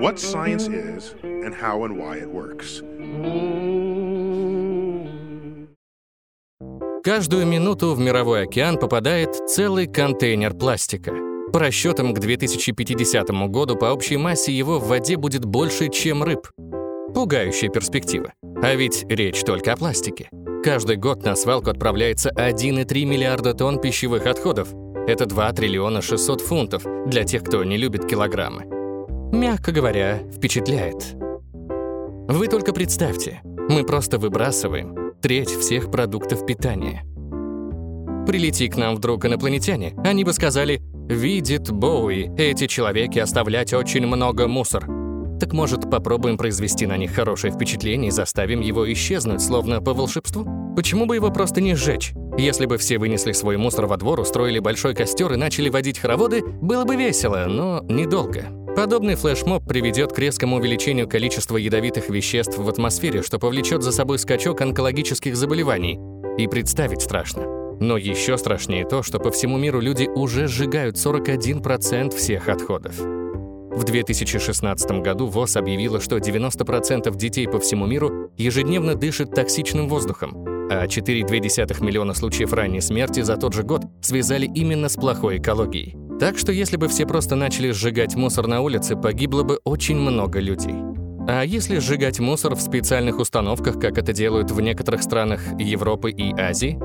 what science is and how and why it works. Каждую минуту в мировой океан попадает целый контейнер пластика. По расчетам, к 2050 году по общей массе его в воде будет больше, чем рыб. Пугающая перспектива. А ведь речь только о пластике. Каждый год на свалку отправляется 1,3 миллиарда тонн пищевых отходов. Это 2 триллиона 600 фунтов для тех, кто не любит килограммы. Мягко говоря, впечатляет. Вы только представьте, мы просто выбрасываем треть всех продуктов питания. Прилети к нам вдруг инопланетяне, они бы сказали «Видит Боуи, эти человеки оставлять очень много мусор». Так может, попробуем произвести на них хорошее впечатление и заставим его исчезнуть, словно по волшебству? Почему бы его просто не сжечь? Если бы все вынесли свой мусор во двор, устроили большой костер и начали водить хороводы, было бы весело, но недолго. Подобный флешмоб приведет к резкому увеличению количества ядовитых веществ в атмосфере, что повлечет за собой скачок онкологических заболеваний. И представить страшно. Но еще страшнее то, что по всему миру люди уже сжигают 41% всех отходов. В 2016 году ВОЗ объявила, что 90% детей по всему миру ежедневно дышат токсичным воздухом, а 4,2 миллиона случаев ранней смерти за тот же год связали именно с плохой экологией. Так что если бы все просто начали сжигать мусор на улице, погибло бы очень много людей. А если сжигать мусор в специальных установках, как это делают в некоторых странах Европы и Азии?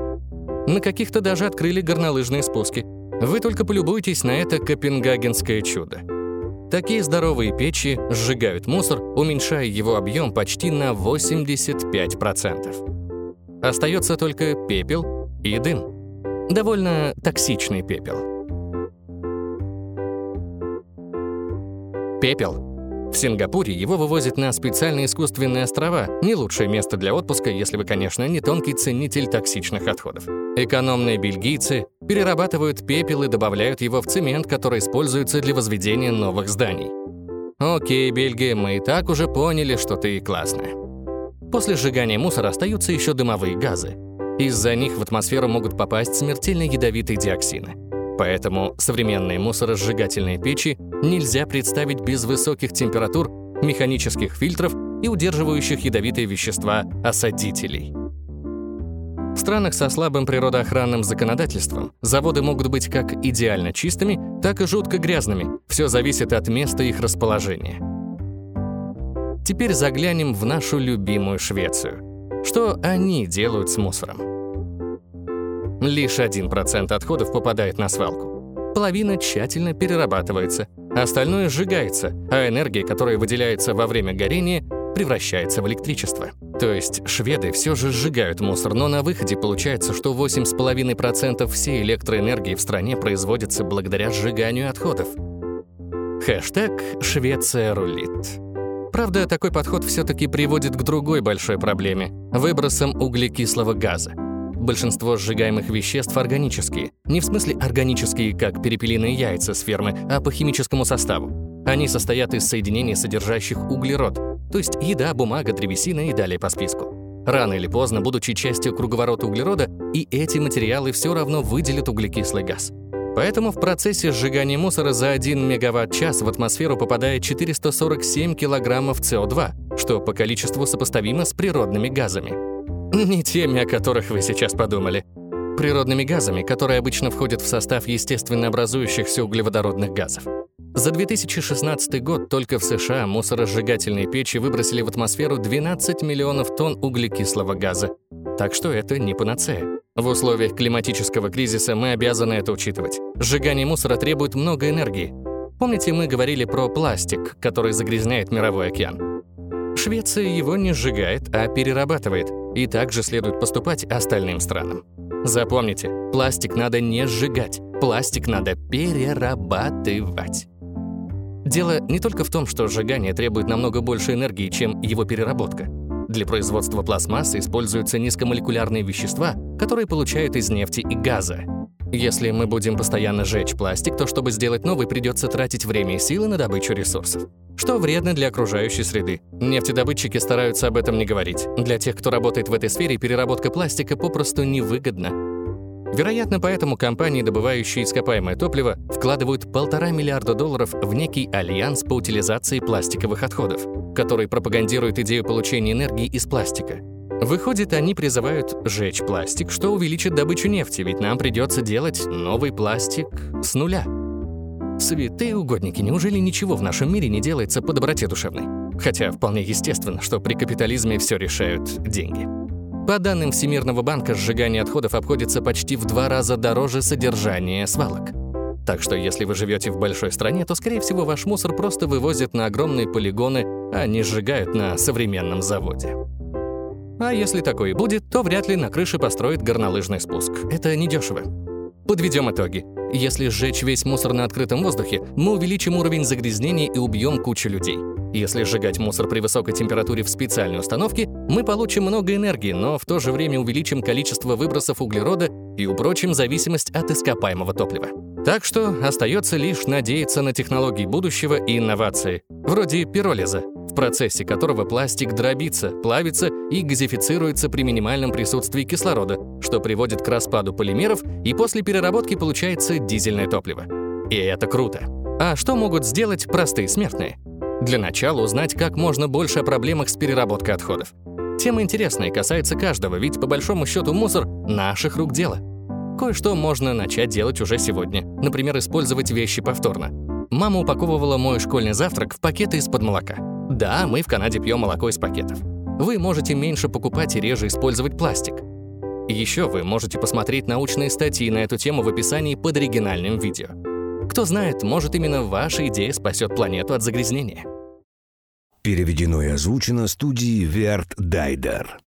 На каких-то даже открыли горнолыжные спуски. Вы только полюбуйтесь на это копенгагенское чудо. Такие здоровые печи сжигают мусор, уменьшая его объем почти на 85%. Остается только пепел и дым. Довольно токсичный пепел. Пепел в Сингапуре его вывозят на специальные искусственные острова. Не лучшее место для отпуска, если вы, конечно, не тонкий ценитель токсичных отходов. Экономные бельгийцы перерабатывают пепел и добавляют его в цемент, который используется для возведения новых зданий. Окей, Бельгия, мы и так уже поняли, что ты классная. После сжигания мусора остаются еще дымовые газы. Из-за них в атмосферу могут попасть смертельно ядовитые диоксины. Поэтому современные мусоросжигательные печи нельзя представить без высоких температур, механических фильтров и удерживающих ядовитые вещества осадителей. В странах со слабым природоохранным законодательством заводы могут быть как идеально чистыми, так и жутко грязными. Все зависит от места их расположения. Теперь заглянем в нашу любимую Швецию. Что они делают с мусором? Лишь 1% отходов попадает на свалку. Половина тщательно перерабатывается, остальное сжигается, а энергия, которая выделяется во время горения, превращается в электричество. То есть шведы все же сжигают мусор, но на выходе получается, что 8,5% всей электроэнергии в стране производится благодаря сжиганию отходов. Хэштег «Швеция рулит». Правда, такой подход все-таки приводит к другой большой проблеме – выбросам углекислого газа большинство сжигаемых веществ органические. Не в смысле органические, как перепелиные яйца с фермы, а по химическому составу. Они состоят из соединений, содержащих углерод, то есть еда, бумага, древесина и далее по списку. Рано или поздно, будучи частью круговорота углерода, и эти материалы все равно выделят углекислый газ. Поэтому в процессе сжигания мусора за 1 мегаватт-час в атмосферу попадает 447 килограммов СО2, что по количеству сопоставимо с природными газами. Не теми, о которых вы сейчас подумали. Природными газами, которые обычно входят в состав естественно образующихся углеводородных газов. За 2016 год только в США мусоросжигательные печи выбросили в атмосферу 12 миллионов тонн углекислого газа. Так что это не панацея. В условиях климатического кризиса мы обязаны это учитывать. Сжигание мусора требует много энергии. Помните, мы говорили про пластик, который загрязняет мировой океан? Швеция его не сжигает, а перерабатывает – и также следует поступать остальным странам. Запомните, пластик надо не сжигать, пластик надо перерабатывать. Дело не только в том, что сжигание требует намного больше энергии, чем его переработка. Для производства пластмассы используются низкомолекулярные вещества, которые получают из нефти и газа. Если мы будем постоянно жечь пластик, то чтобы сделать новый, придется тратить время и силы на добычу ресурсов что вредно для окружающей среды. Нефтедобытчики стараются об этом не говорить. Для тех, кто работает в этой сфере, переработка пластика попросту невыгодна. Вероятно, поэтому компании, добывающие ископаемое топливо, вкладывают полтора миллиарда долларов в некий альянс по утилизации пластиковых отходов, который пропагандирует идею получения энергии из пластика. Выходит, они призывают сжечь пластик, что увеличит добычу нефти, ведь нам придется делать новый пластик с нуля. Святые угодники, неужели ничего в нашем мире не делается по доброте душевной? Хотя вполне естественно, что при капитализме все решают деньги. По данным Всемирного банка, сжигание отходов обходится почти в два раза дороже содержания свалок. Так что если вы живете в большой стране, то, скорее всего, ваш мусор просто вывозят на огромные полигоны, а не сжигают на современном заводе. А если такое и будет, то вряд ли на крыше построят горнолыжный спуск. Это недешево. Подведем итоги. Если сжечь весь мусор на открытом воздухе, мы увеличим уровень загрязнения и убьем кучу людей. Если сжигать мусор при высокой температуре в специальной установке, мы получим много энергии, но в то же время увеличим количество выбросов углерода и упрочим зависимость от ископаемого топлива. Так что остается лишь надеяться на технологии будущего и инновации, вроде пиролиза, в процессе которого пластик дробится, плавится и газифицируется при минимальном присутствии кислорода, что приводит к распаду полимеров, и после переработки получается дизельное топливо. И это круто. А что могут сделать простые смертные? Для начала узнать как можно больше о проблемах с переработкой отходов. Тема интересная и касается каждого, ведь по большому счету мусор — наших рук дело. Кое-что можно начать делать уже сегодня. Например, использовать вещи повторно. Мама упаковывала мой школьный завтрак в пакеты из-под молока. Да, мы в Канаде пьем молоко из пакетов. Вы можете меньше покупать и реже использовать пластик. Еще вы можете посмотреть научные статьи на эту тему в описании под оригинальным видео. Кто знает, может именно ваша идея спасет планету от загрязнения. Переведено и озвучено студией Верт Дайдер.